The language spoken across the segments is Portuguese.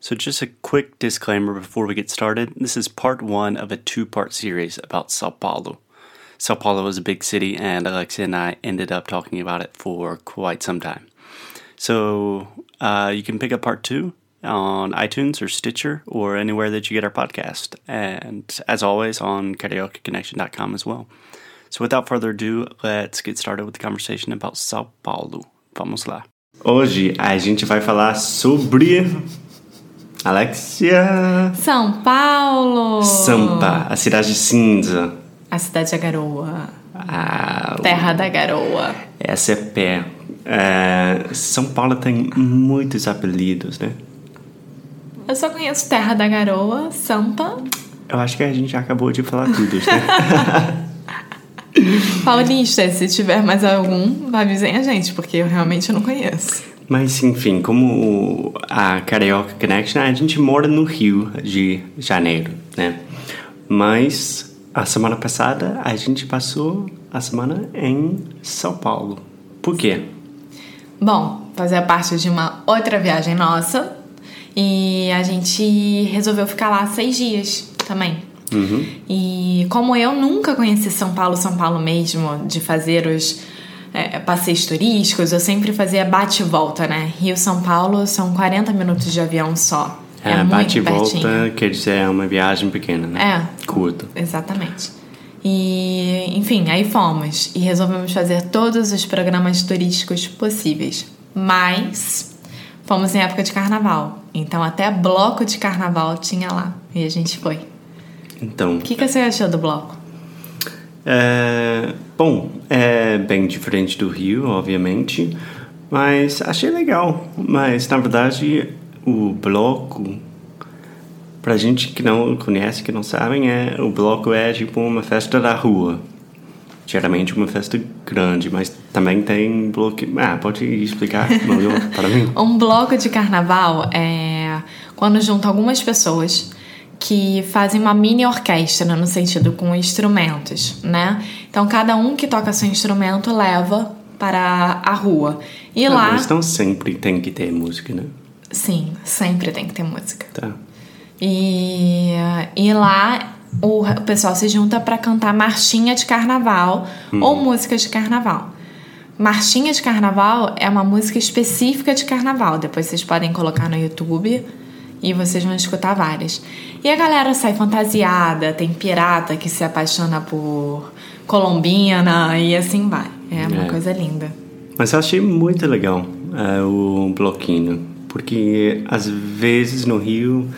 So, just a quick disclaimer before we get started. This is part one of a two part series about Sao Paulo. Sao Paulo is a big city, and Alexia and I ended up talking about it for quite some time. So, uh, you can pick up part two on iTunes or Stitcher or anywhere that you get our podcast. And as always, on karaokeconnection.com as well. So, without further ado, let's get started with the conversation about Sao Paulo. Vamos lá. Hoje a gente vai falar sobre. Alexia. São Paulo! Sampa, a cidade cinza. A cidade da garoa. Ah, Terra da garoa. essa é pé. É, São Paulo tem muitos apelidos, né? Eu só conheço Terra da Garoa, Sampa, Eu acho que a gente já acabou de falar tudo, né? Paulista. Se tiver mais algum, avisem a gente, porque eu realmente não conheço. Mas enfim, como a Carioca Connection, a gente mora no Rio de Janeiro, né? Mas a semana passada a gente passou a semana em São Paulo. Por quê? Bom, fazia parte de uma outra viagem nossa e a gente resolveu ficar lá seis dias também. Uhum. E como eu nunca conheci São Paulo, São Paulo mesmo, de fazer os é, passeios turísticos, eu sempre fazia bate e volta, né? Rio São Paulo são 40 minutos de avião só. É, É, muito bate e pertinho. volta quer dizer é uma viagem pequena, né? É. Curta. Exatamente. E, enfim, aí fomos e resolvemos fazer todos os programas turísticos possíveis. Mas fomos em época de carnaval. Então até bloco de carnaval tinha lá. E a gente foi. Então, O que, que você achou do bloco? É, bom, é bem diferente do Rio, obviamente, mas achei legal. Mas na verdade, o bloco, pra gente que não conhece, que não sabem, é o bloco é tipo uma festa da rua. Geralmente uma festa grande, mas também tem bloco. Ah, pode explicar melhor para mim? Um bloco de carnaval é quando junta algumas pessoas que fazem uma mini orquestra, no sentido com instrumentos, né? Então cada um que toca seu instrumento leva para a rua. E Ah, lá, Mas não sempre tem que ter música, né? sim, sempre tem que ter música. Tá. E, e lá o, pessoal se junta para cantar marchinha de carnaval ou música de carnaval. Marchinha de carnaval é uma música específica de carnaval. Depois vocês podem colocar no YouTube e vocês vão escutar várias. E a galera sai fantasiada, tem pirata que se apaixona por colombina e assim vai. É uma É. coisa linda. Mas eu achei muito legal é, o bloquinho, porque às vezes no Rio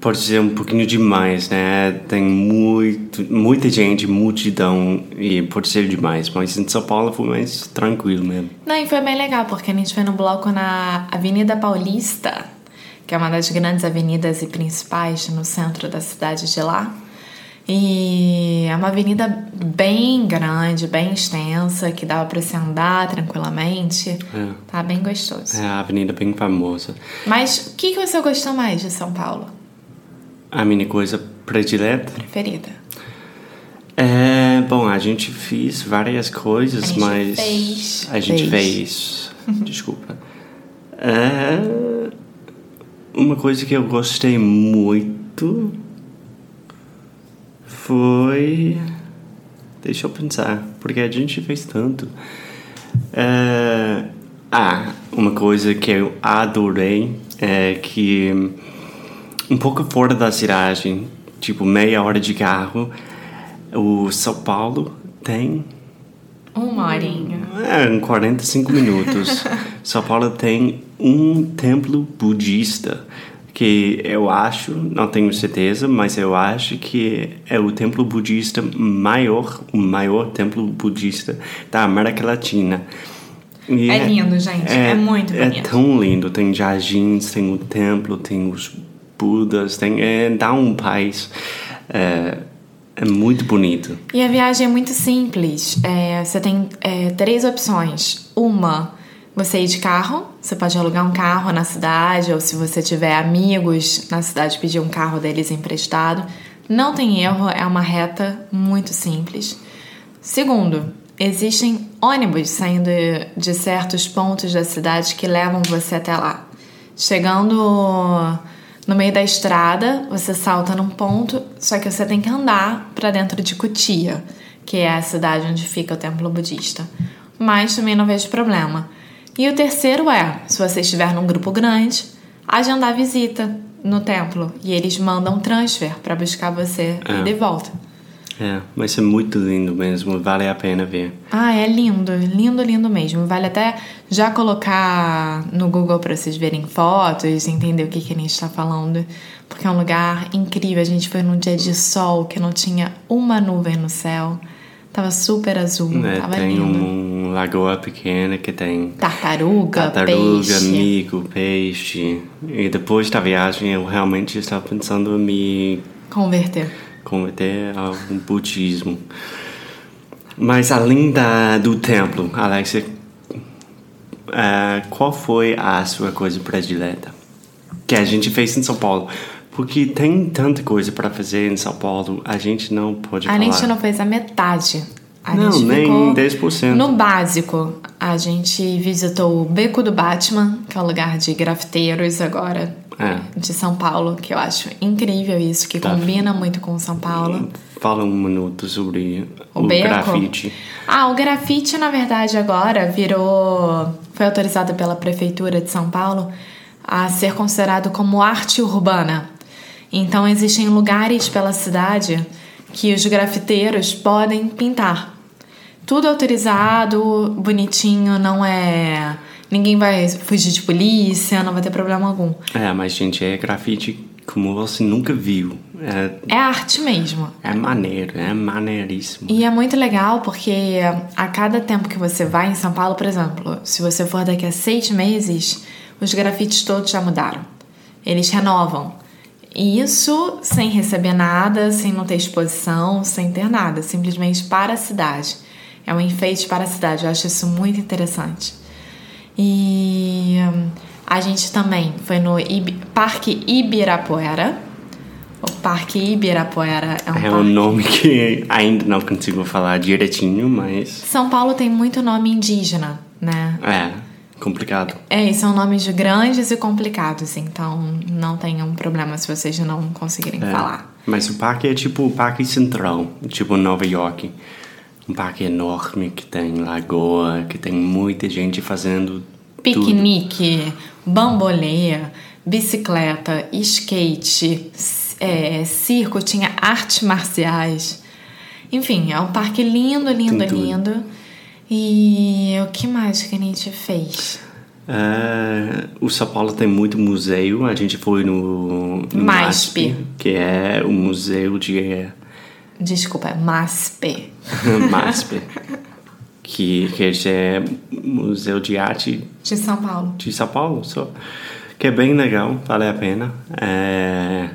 pode ser um pouquinho demais, né? Tem muito, muita gente, multidão e pode ser demais, mas em São Paulo foi mais tranquilo mesmo. Não, e foi bem legal, porque a gente foi no bloco na Avenida Paulista, que é uma das grandes avenidas e principais no centro da cidade de lá. E é uma avenida bem grande, bem extensa, que dava pra você andar tranquilamente. É. Tá bem gostoso. É a avenida bem famosa. Mas o que, que você gostou mais de São Paulo? A minha coisa predileta Preferida? é, bom, a gente fez várias coisas, A gente mas fez. a gente Fez. fez. Desculpa. É, uma coisa que eu gostei muito foi. Deixa eu pensar, porque a gente fez tanto. É, ah, uma coisa que eu adorei é que um pouco fora da cidade, tipo meia hora de carro, O São Paulo tem Uma horinha. é, em 45 minutos. São Paulo tem um templo budista que eu acho, não tenho certeza, mas eu acho que é o templo budista maior, o maior templo budista da América Latina. E É lindo, gente. É muito É bonito. tão lindo. Tem jardins, tem o templo, tem os budas, tem é, dá um paz. É, é muito bonito. E a viagem é muito simples. É, você tem é, três opções. Uma, você ir de carro. Você pode alugar um carro na cidade, ou se você tiver amigos na cidade, pedir um carro deles emprestado. Não tem erro, é uma reta muito simples. Segundo, existem ônibus saindo de certos pontos da cidade que levam você até lá. Chegando no meio da estrada, você salta num ponto, só que você tem que andar para dentro de Kutia, que é a cidade onde fica o templo budista. Mas também não vejo problema. E o terceiro é, se você estiver num grupo grande, agendar visita no templo e eles mandam transfer para buscar você e de volta. É, mas é muito lindo mesmo, vale a pena ver. Ah, é lindo, lindo, lindo mesmo. Vale até já colocar no Google para vocês verem fotos, entender o que, que a gente está falando, porque é um lugar incrível. A gente foi num dia de sol que não tinha uma nuvem no céu, tava super azul, É, tava tem lindo. um lagoa pequena que tem Tartaruga, tartaruga, peixe. mico, peixe. E depois da viagem eu realmente estava pensando em me Converter. Converter ao budismo. Mas além da, do templo, Alexia, ah, qual foi a sua coisa predileta que a gente fez em São Paulo? Porque tem tanta coisa para fazer em São Paulo, a gente não pode A falar. gente não fez a metade. A Não, gente nem ficou 10%. No básico, a gente visitou o Beco do Batman, que é um lugar de grafiteiros agora É. de São Paulo, que eu acho incrível isso, que Tá. combina muito com São Paulo. Fala um minuto sobre O o, beco? grafite. Ah, o grafite, na verdade, agora virou. Foi autorizado pela Prefeitura de São Paulo a ser considerado como arte urbana. Então, existem lugares pela cidade que os grafiteiros podem pintar. Tudo autorizado, bonitinho, não é. Ninguém vai fugir de polícia, não vai ter problema algum. É, mas gente, é grafite como você nunca viu. É, É arte mesmo. é maneiro, é maneiríssimo. E é muito legal porque a cada tempo que você vai em São Paulo, por exemplo, se você for daqui a seis meses, os grafites todos já mudaram. Eles renovam. E isso sem receber nada, sem não ter exposição, sem ter nada, simplesmente para a cidade. É um enfeite para a cidade, eu acho isso muito interessante. E hum, a gente também foi no Ibi- Parque Ibirapuera. O Parque Ibirapuera é um É um nome que ainda não consigo falar direitinho, mas São Paulo tem muito nome indígena, né? é complicado. É, e são nomes grandes e complicados, então não tenham problema se vocês não conseguirem É. falar. Mas o parque é tipo o Parque Central, tipo Nova York. Um parque enorme que tem lagoa, que tem muita gente fazendo. Piquenique, bambolê, bicicleta, skate, é, circo, tinha artes marciais. Enfim, é um parque lindo, lindo, lindo. E o que mais que a gente fez? É, o São Paulo tem muito museu. A gente foi no, no MASP. que é o museu de Desculpa, é MASP. MASP, que, que é Museu de Arte De São Paulo. de São Paulo, só. que é bem legal, vale a pena. É,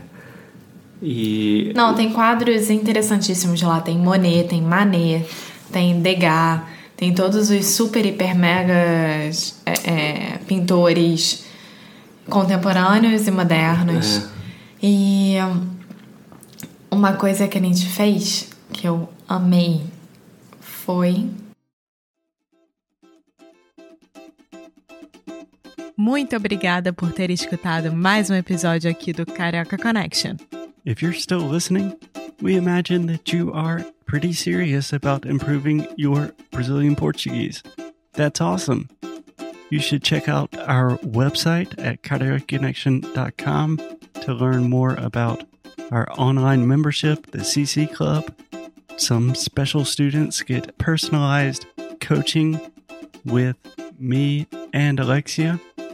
e Não, tem quadros interessantíssimos lá. Tem Monet, tem Manet, tem Degas, tem todos os super, hiper, megas é, é, pintores contemporâneos e modernos. E hum, uma coisa que a gente fez que eu amei foi. Muito obrigada por ter escutado mais um episódio aqui do Carioca Connection. If you're still listening, we imagine that you are pretty serious about improving your Brazilian Portuguese. That's awesome. You should check out our website at cariocaconnection.com to learn more about our online membership, the CC Club, Some special students get personalized coaching with me and Alexia.